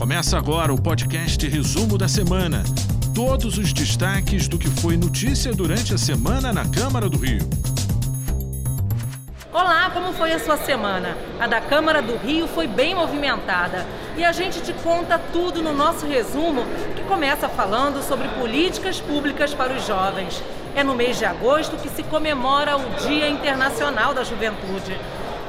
Começa agora o podcast Resumo da Semana. Todos os destaques do que foi notícia durante a semana na Câmara do Rio. Olá, como foi a sua semana? A da Câmara do Rio foi bem movimentada e a gente te conta tudo no nosso resumo, que começa falando sobre políticas públicas para os jovens. É no mês de agosto que se comemora o Dia Internacional da Juventude.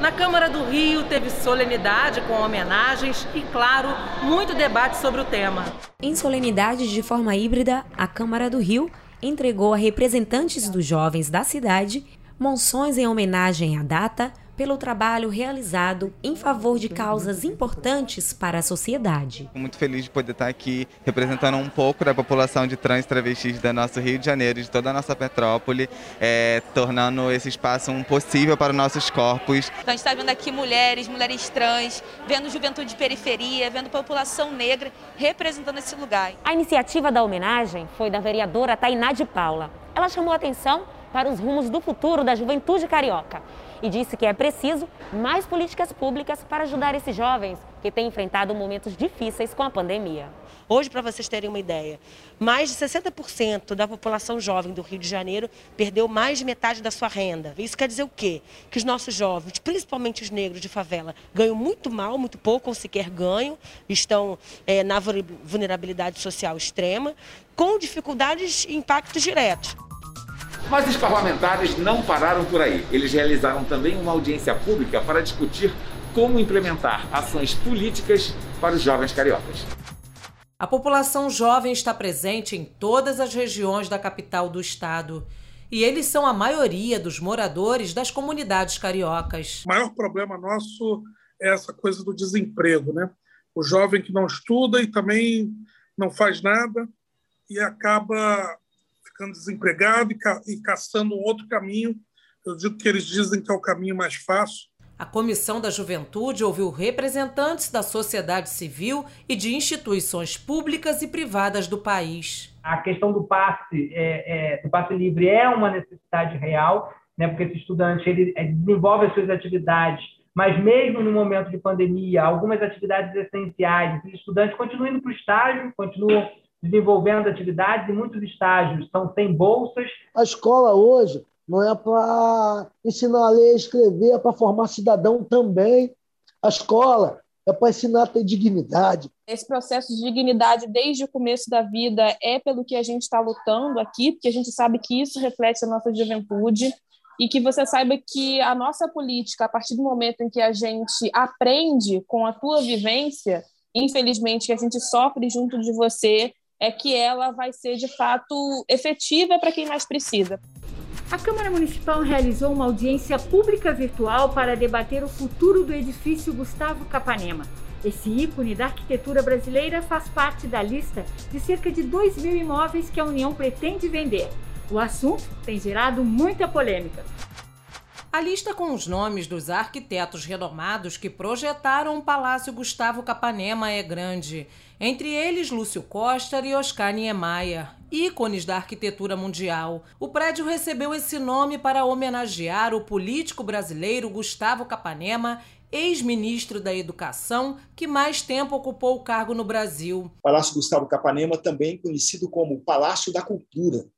Na Câmara do Rio teve solenidade com homenagens e, claro, muito debate sobre o tema. Em solenidade de forma híbrida, a Câmara do Rio entregou a representantes dos jovens da cidade monções em homenagem à data pelo trabalho realizado em favor de causas importantes para a sociedade. Muito feliz de poder estar aqui representando um pouco da população de trans travestis do nosso Rio de Janeiro, de toda a nossa metrópole, é, tornando esse espaço um possível para nossos corpos. Então a gente está vendo aqui mulheres, mulheres trans, vendo juventude de periferia, vendo população negra representando esse lugar. A iniciativa da homenagem foi da vereadora Tainá de Paula. Ela chamou a atenção para os rumos do futuro da juventude carioca e disse que é preciso mais políticas públicas para ajudar esses jovens que têm enfrentado momentos difíceis com a pandemia. Hoje, para vocês terem uma ideia, mais de 60% da população jovem do Rio de Janeiro perdeu mais de metade da sua renda. Isso quer dizer o quê? Que os nossos jovens, principalmente os negros de favela, ganham muito mal, muito pouco ou sequer ganham, estão é, na vulnerabilidade social extrema, com dificuldades e impactos diretos. Mas os parlamentares não pararam por aí. Eles realizaram também uma audiência pública para discutir como implementar ações políticas para os jovens cariocas. A população jovem está presente em todas as regiões da capital do estado. E eles são a maioria dos moradores das comunidades cariocas. O maior problema nosso é essa coisa do desemprego, né? O jovem que não estuda e também não faz nada e acaba ficando desempregado e, ca e caçando um outro caminho. Eu digo que eles dizem que é o caminho mais fácil. A Comissão da Juventude ouviu representantes da sociedade civil e de instituições públicas e privadas do país. A questão do passe, é, é, do passe livre é uma necessidade real, né, porque esse estudante ele desenvolve as suas atividades, mas mesmo no momento de pandemia, algumas atividades essenciais, os estudantes continuam indo para o estágio, continuam desenvolvendo atividades e muitos estágios estão sem bolsas. A escola hoje não é para ensinar a ler e escrever, é para formar cidadão também. A escola é para ensinar a ter dignidade. Esse processo de dignidade desde o começo da vida é pelo que a gente está lutando aqui, porque a gente sabe que isso reflete a nossa juventude e que você saiba que a nossa política, a partir do momento em que a gente aprende com a tua vivência, infelizmente que a gente sofre junto de você, é que ela vai ser de fato efetiva para quem mais precisa. A Câmara Municipal realizou uma audiência pública virtual para debater o futuro do edifício Gustavo Capanema. Esse ícone da arquitetura brasileira faz parte da lista de cerca de 2 mil imóveis que a União pretende vender. O assunto tem gerado muita polêmica. A lista com os nomes dos arquitetos renomados que projetaram o Palácio Gustavo Capanema é grande. Entre eles, Lúcio Costa e Oscar Niemeyer, ícones da arquitetura mundial. O prédio recebeu esse nome para homenagear o político brasileiro Gustavo Capanema ex-ministro da Educação, que mais tempo ocupou o cargo no Brasil. Palácio Gustavo Capanema, também conhecido como Palácio da Cultura,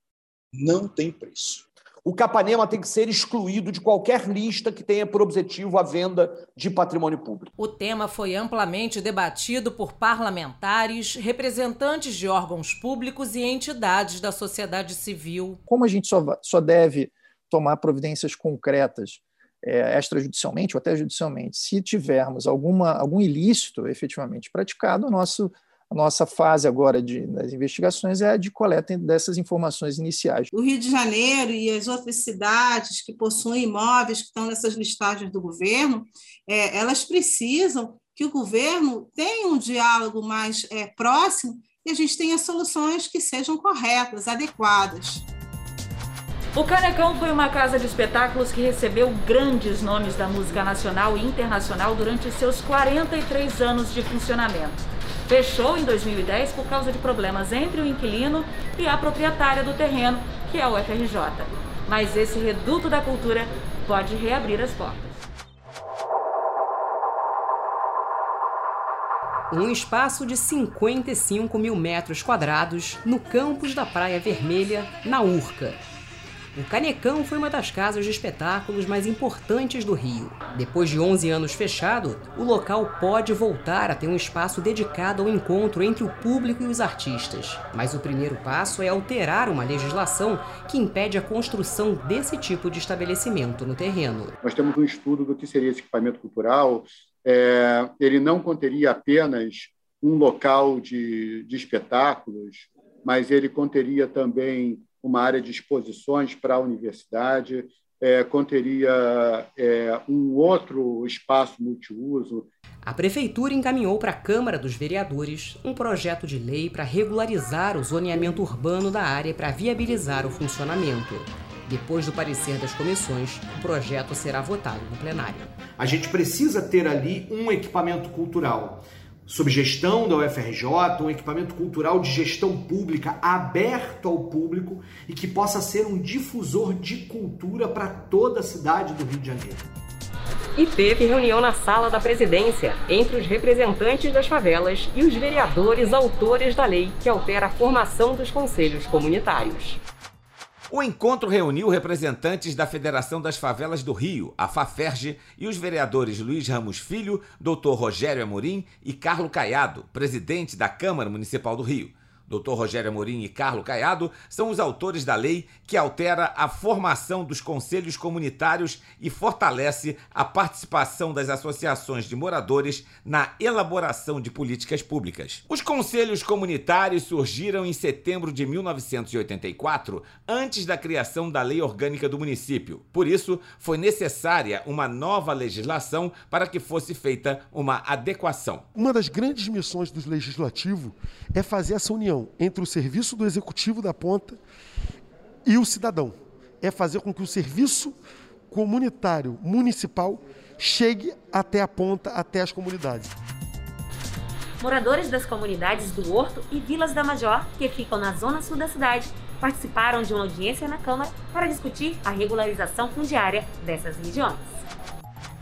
não tem preço o Capanema tem que ser excluído de qualquer lista que tenha por objetivo a venda de patrimônio público. O tema foi amplamente debatido por parlamentares, representantes de órgãos públicos e entidades da sociedade civil. Como a gente só, só deve tomar providências concretas é, extrajudicialmente ou até judicialmente, se tivermos alguma, algum ilícito efetivamente praticado, o nosso a nossa fase agora de, das investigações é a de coleta dessas informações iniciais. O Rio de Janeiro e as outras cidades que possuem imóveis que estão nessas listagens do governo, é, elas precisam que o governo tenha um diálogo mais é, próximo e a gente tenha soluções que sejam corretas, adequadas. O Canecão foi uma casa de espetáculos que recebeu grandes nomes da música nacional e internacional durante seus 43 anos de funcionamento. Fechou em 2010 por causa de problemas entre o inquilino e a proprietária do terreno, que é o FRJ. Mas esse reduto da cultura pode reabrir as portas. um espaço de 55 mil metros quadrados no campus da Praia Vermelha, na Urca. O Canecão foi uma das casas de espetáculos mais importantes do Rio. Depois de 11 anos fechado, o local pode voltar a ter um espaço dedicado ao encontro entre o público e os artistas. Mas o primeiro passo é alterar uma legislação que impede a construção desse tipo de estabelecimento no terreno. Nós temos um estudo do que seria esse equipamento cultural. É, ele não conteria apenas um local de, de espetáculos, mas ele conteria também uma área de exposições para a universidade, é, conteria é, um outro espaço multiuso. A Prefeitura encaminhou para a Câmara dos Vereadores um projeto de lei para regularizar o zoneamento urbano da área para viabilizar o funcionamento. Depois do parecer das comissões, o projeto será votado no plenário. A gente precisa ter ali um equipamento cultural sob gestão da UFRJ, um equipamento cultural de gestão pública aberto ao público e que possa ser um difusor de cultura para toda a cidade do Rio de Janeiro. E teve reunião na sala da presidência entre os representantes das favelas e os vereadores autores da lei que altera a formação dos conselhos comunitários. O encontro reuniu representantes da Federação das Favelas do Rio, a FAFERJ, e os vereadores Luiz Ramos Filho, Dr. Rogério Amorim e Carlo Caiado, presidente da Câmara Municipal do Rio. Dr. Rogério Amorim e Carlo Caiado são os autores da lei que altera a formação dos conselhos comunitários e fortalece a participação das associações de moradores na elaboração de políticas públicas. Os conselhos comunitários surgiram em setembro de 1984, antes da criação da Lei Orgânica do município. Por isso, foi necessária uma nova legislação para que fosse feita uma adequação. Uma das grandes missões do legislativo é fazer essa união união entre o serviço do executivo da ponta e o cidadão. É fazer com que o serviço comunitário municipal chegue até a ponta, até as comunidades. Moradores das comunidades do Horto e Vilas da Major, que ficam na zona sul da cidade, participaram de uma audiência na Câmara para discutir a regularização fundiária dessas regiões.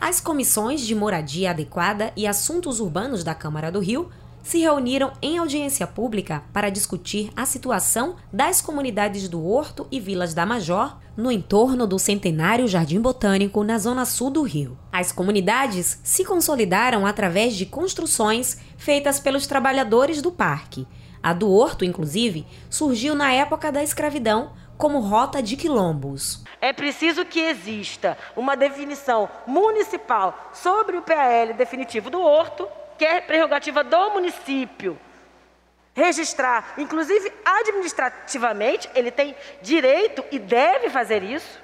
As comissões de moradia adequada e assuntos urbanos da Câmara do Rio se reuniram em audiência pública para discutir a situação das comunidades do Horto e Vilas da Major no entorno do centenário Jardim Botânico na zona sul do Rio. As comunidades se consolidaram através de construções feitas pelos trabalhadores do parque. A do Horto, inclusive, surgiu na época da escravidão como rota de quilombos. É preciso que exista uma definição municipal sobre o PAL definitivo do Horto que é prerrogativa do município registrar, inclusive administrativamente, ele tem direito e deve fazer isso.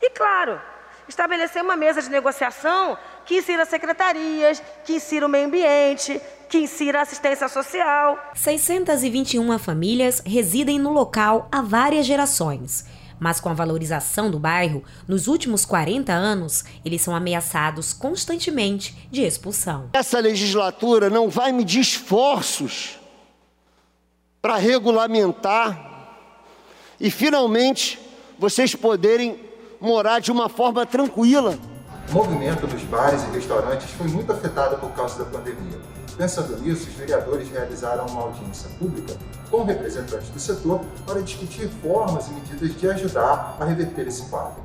E claro, estabelecer uma mesa de negociação que insira secretarias, que insira o meio ambiente, que insira assistência social. 621 famílias residem no local há várias gerações mas com a valorização do bairro, nos últimos 40 anos, eles são ameaçados constantemente de expulsão. Essa legislatura não vai medir esforços para regulamentar e finalmente vocês poderem morar de uma forma tranquila. O movimento dos bares e restaurantes foi muito afetado por causa da pandemia. Pensando nisso, os vereadores realizaram uma audiência pública com representantes do setor para discutir formas e medidas de ajudar a reverter esse quadro.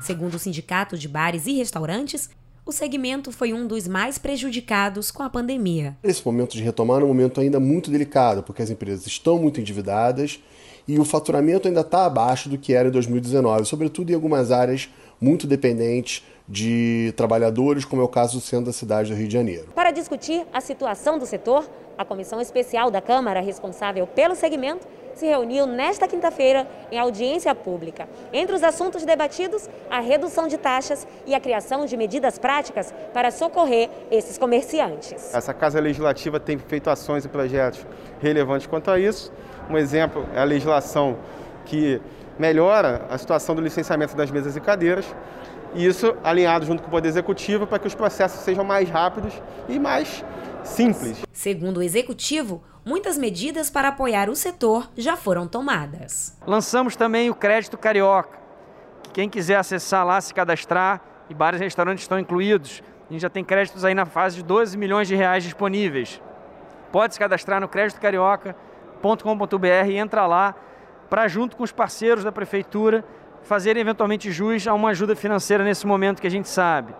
Segundo o Sindicato de Bares e Restaurantes, o segmento foi um dos mais prejudicados com a pandemia. Esse momento de retomar é um momento ainda muito delicado, porque as empresas estão muito endividadas e o faturamento ainda está abaixo do que era em 2019, sobretudo em algumas áreas muito dependentes de trabalhadores, como é o caso sendo da cidade do Rio de Janeiro. Para discutir a situação do setor, a comissão especial da Câmara, responsável pelo segmento, se reuniu nesta quinta-feira em audiência pública. Entre os assuntos debatidos, a redução de taxas e a criação de medidas práticas para socorrer esses comerciantes. Essa Casa Legislativa tem feito ações e projetos relevantes quanto a isso. Um exemplo é a legislação que melhora a situação do licenciamento das mesas e cadeiras e isso alinhado junto com o Poder Executivo para que os processos sejam mais rápidos e mais simples. Segundo o Executivo, muitas medidas para apoiar o setor já foram tomadas. Lançamos também o Crédito Carioca, que quem quiser acessar lá, se cadastrar, e bares e restaurantes estão incluídos, A gente já tem créditos aí na fase de 12 milhões de reais disponíveis. Pode se cadastrar no créditocarioca.com.br e entra lá para, junto com os parceiros da prefeitura, fazer eventualmente jus a uma ajuda financeira nesse momento que a gente sabe.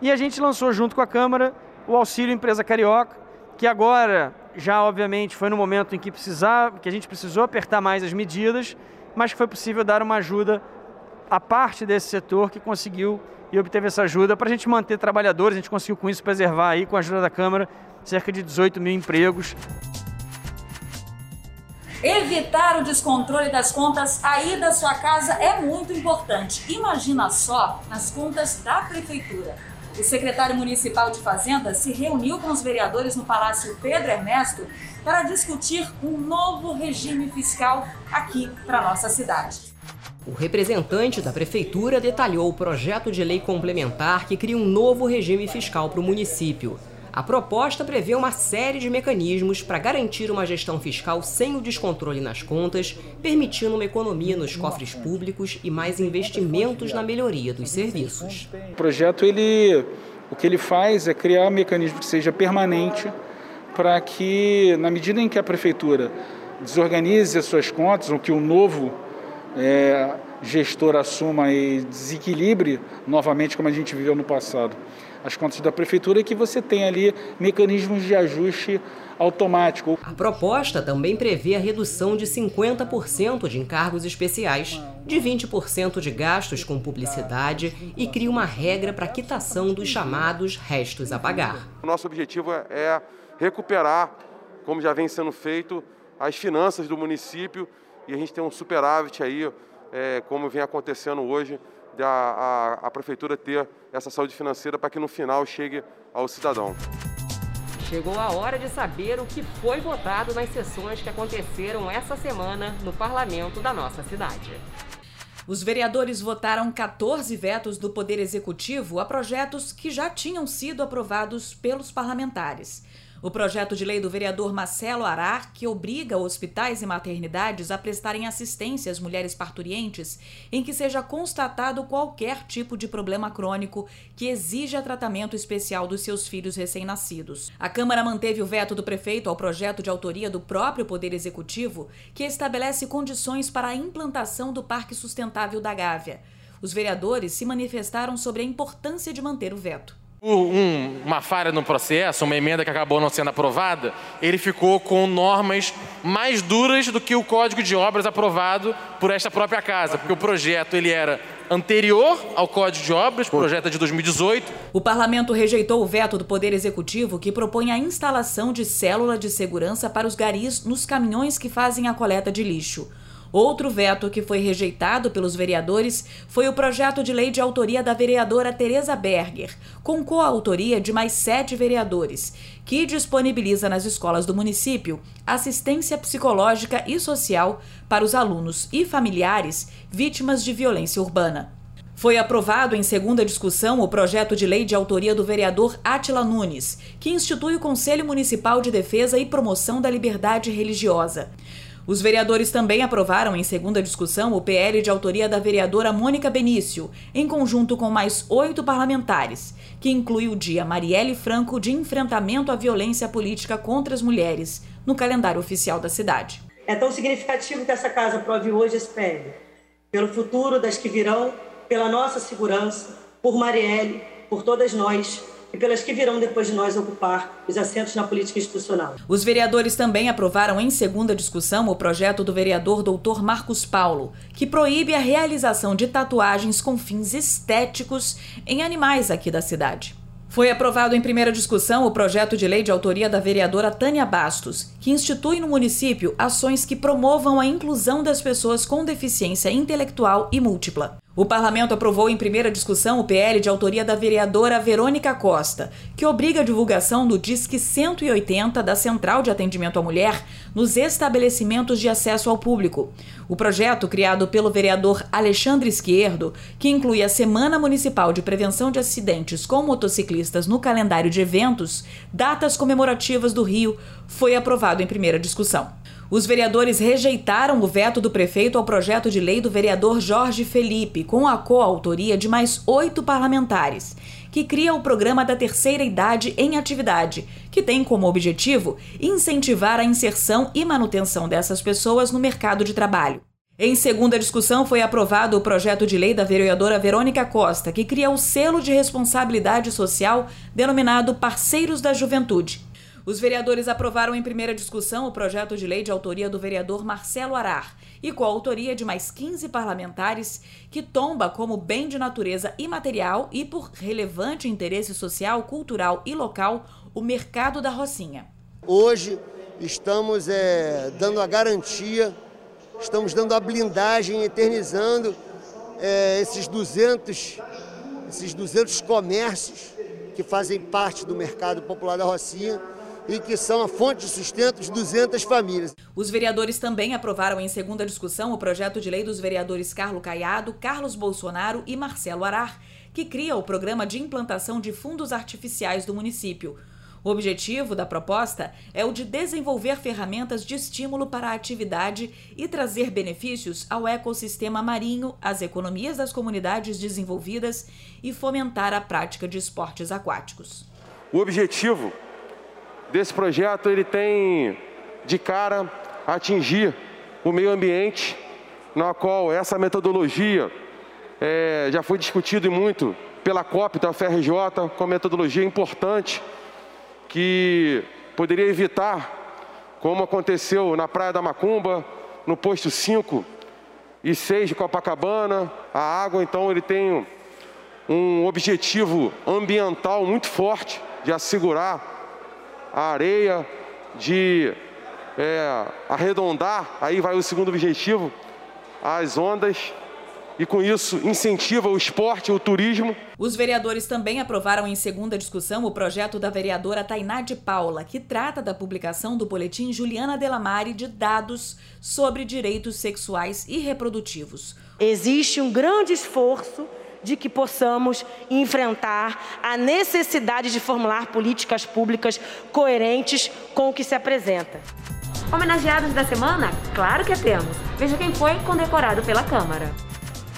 E a gente lançou junto com a Câmara o Auxílio Empresa Carioca, que agora já obviamente foi no momento em que precisava, que a gente precisou apertar mais as medidas, mas que foi possível dar uma ajuda à parte desse setor que conseguiu e obteve essa ajuda para a gente manter trabalhadores. A gente conseguiu com isso preservar aí, com a ajuda da Câmara, cerca de 18 mil empregos. Evitar o descontrole das contas aí da sua casa é muito importante. Imagina só nas contas da prefeitura. O secretário municipal de Fazenda se reuniu com os vereadores no Palácio Pedro Ernesto para discutir um novo regime fiscal aqui para nossa cidade. O representante da prefeitura detalhou o projeto de lei complementar que cria um novo regime fiscal para o município. A proposta prevê uma série de mecanismos para garantir uma gestão fiscal sem o descontrole nas contas, permitindo uma economia nos cofres públicos e mais investimentos na melhoria dos serviços. O projeto ele o que ele faz é criar um mecanismo que seja permanente para que, na medida em que a prefeitura desorganize as suas contas, ou que o novo é, gestor assuma e desequilibre novamente como a gente viveu no passado as contas da prefeitura, que você tem ali mecanismos de ajuste automático. A proposta também prevê a redução de 50% de encargos especiais, de 20% de gastos com publicidade e cria uma regra para quitação dos chamados restos a pagar. O nosso objetivo é recuperar, como já vem sendo feito, as finanças do município e a gente tem um superávit aí, é, como vem acontecendo hoje, da a, a prefeitura ter essa saúde financeira para que no final chegue ao cidadão. Chegou a hora de saber o que foi votado nas sessões que aconteceram essa semana no parlamento da nossa cidade. Os vereadores votaram 14 vetos do Poder Executivo a projetos que já tinham sido aprovados pelos parlamentares. O projeto de lei do vereador Marcelo Arar, que obriga hospitais e maternidades a prestarem assistência às mulheres parturientes em que seja constatado qualquer tipo de problema crônico que exija tratamento especial dos seus filhos recém-nascidos. A Câmara manteve o veto do prefeito ao projeto de autoria do próprio Poder Executivo, que estabelece condições para a implantação do Parque Sustentável da Gávea. Os vereadores se manifestaram sobre a importância de manter o veto um, uma falha no processo, uma emenda que acabou não sendo aprovada, ele ficou com normas mais duras do que o Código de Obras aprovado por esta própria casa, porque o projeto ele era anterior ao Código de Obras, o projeto é de 2018. O parlamento rejeitou o veto do Poder Executivo que propõe a instalação de célula de segurança para os garis nos caminhões que fazem a coleta de lixo. Outro veto que foi rejeitado pelos vereadores foi o projeto de lei de autoria da vereadora Tereza Berger, com coautoria de mais sete vereadores, que disponibiliza nas escolas do município assistência psicológica e social para os alunos e familiares vítimas de violência urbana. Foi aprovado em segunda discussão o projeto de lei de autoria do vereador Atila Nunes, que institui o Conselho Municipal de Defesa e Promoção da Liberdade Religiosa. Os vereadores também aprovaram em segunda discussão o PL de autoria da vereadora Mônica Benício, em conjunto com mais oito parlamentares, que inclui o dia Marielle Franco de enfrentamento à violência política contra as mulheres, no calendário oficial da cidade. É tão significativo que essa casa aprove hoje esse PL, pelo futuro das que virão, pela nossa segurança, por Marielle, por todas nós, e pelas que virão depois de nós ocupar os assentos na política institucional. Os vereadores também aprovaram em segunda discussão o projeto do vereador Dr. Marcos Paulo, que proíbe a realização de tatuagens com fins estéticos em animais aqui da cidade. Foi aprovado em primeira discussão o projeto de lei de autoria da vereadora Tânia Bastos, que institui no município ações que promovam a inclusão das pessoas com deficiência intelectual e múltipla. O parlamento aprovou em primeira discussão o PL de autoria da vereadora Verônica Costa, que obriga a divulgação do Disque 180 da Central de Atendimento à Mulher nos estabelecimentos de acesso ao público. O projeto, criado pelo vereador Alexandre Esquerdo, que inclui a Semana Municipal de Prevenção de Acidentes com Motociclistas no calendário de eventos, datas comemorativas do Rio, foi aprovado em primeira discussão. Os vereadores rejeitaram o veto do prefeito ao projeto de lei do vereador Jorge Felipe, com a coautoria de mais oito parlamentares, que cria o programa da terceira idade em atividade, que tem como objetivo incentivar a inserção e manutenção dessas pessoas no mercado de trabalho. Em segunda discussão, foi aprovado o projeto de lei da vereadora Verônica Costa, que cria o selo de responsabilidade social denominado Parceiros da Juventude. Os vereadores aprovaram em primeira discussão o projeto de lei de autoria do vereador Marcelo Arar e com a autoria de mais 15 parlamentares, que tomba como bem de natureza imaterial e por relevante interesse social, cultural e local o mercado da Rocinha. Hoje estamos é, dando a garantia, estamos dando a blindagem, eternizando é, esses 200, esses 200 comércios que fazem parte do mercado popular da Rocinha e que são a fonte de sustento de 200 famílias. Os vereadores também aprovaram em segunda discussão o projeto de lei dos vereadores Carlos Caiado, Carlos Bolsonaro e Marcelo Arar, que cria o programa de implantação de fundos artificiais do município. O objetivo da proposta é o de desenvolver ferramentas de estímulo para a atividade e trazer benefícios ao ecossistema marinho, às economias das comunidades desenvolvidas e fomentar a prática de esportes aquáticos. O objetivo desse projeto ele tem de cara atingir o meio ambiente, na qual essa metodologia é, já foi discutido muito pela COP da FRJ, com metodologia importante que poderia evitar, como aconteceu na Praia da Macumba, no posto 5 e 6 de Copacabana, a água, então, ele tem um objetivo ambiental muito forte de assegurar a areia, de é, arredondar, aí vai o segundo objetivo, as ondas e com isso incentiva o esporte, o turismo. Os vereadores também aprovaram em segunda discussão o projeto da vereadora Tainá de Paula, que trata da publicação do boletim Juliana Delamare de dados sobre direitos sexuais e reprodutivos. Existe um grande esforço de que possamos enfrentar a necessidade de formular políticas públicas coerentes com o que se apresenta. Homenageados da semana? Claro que temos. Veja quem foi condecorado pela Câmara.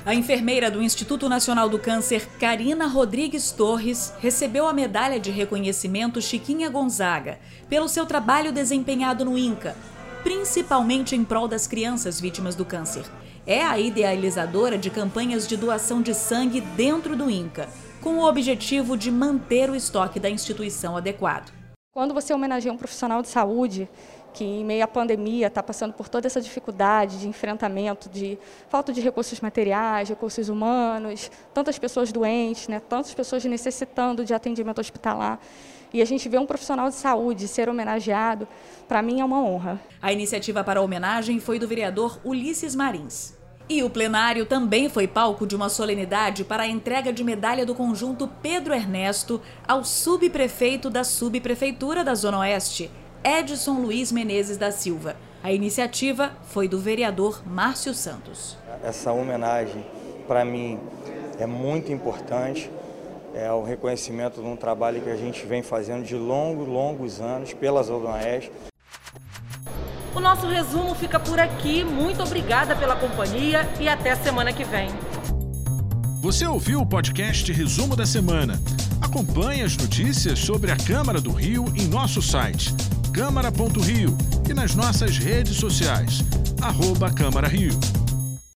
A enfermeira do Instituto Nacional do Câncer, Karina Rodrigues Torres, recebeu a medalha de reconhecimento Chiquinha Gonzaga pelo seu trabalho desempenhado no INCA, principalmente em prol das crianças vítimas do câncer é a idealizadora de campanhas de doação de sangue dentro do INCA, com o objetivo de manter o estoque da instituição adequado. Quando você homenageia um profissional de saúde que, em meio à pandemia, está passando por toda essa dificuldade de enfrentamento, de falta de recursos materiais, recursos humanos, tantas pessoas doentes, né, tantas pessoas necessitando de atendimento hospitalar, e a gente vê um profissional de saúde ser homenageado, para mim é uma honra. A iniciativa para a homenagem foi do vereador Ulisses Marins. E o plenário também foi palco de uma solenidade para a entrega de medalha do conjunto Pedro Ernesto ao subprefeito da subprefeitura da Zona Oeste, Edson Luiz Menezes da Silva. A iniciativa foi do vereador Márcio Santos. Essa homenagem, para mim, é muito importante é o reconhecimento de um trabalho que a gente vem fazendo de longos, longos anos pela Zona Oeste. O nosso resumo fica por aqui. Muito obrigada pela companhia e até semana que vem. Você ouviu o podcast Resumo da Semana. Acompanhe as notícias sobre a Câmara do Rio em nosso site câmara.rio e nas nossas redes sociais, arroba Câmara Rio.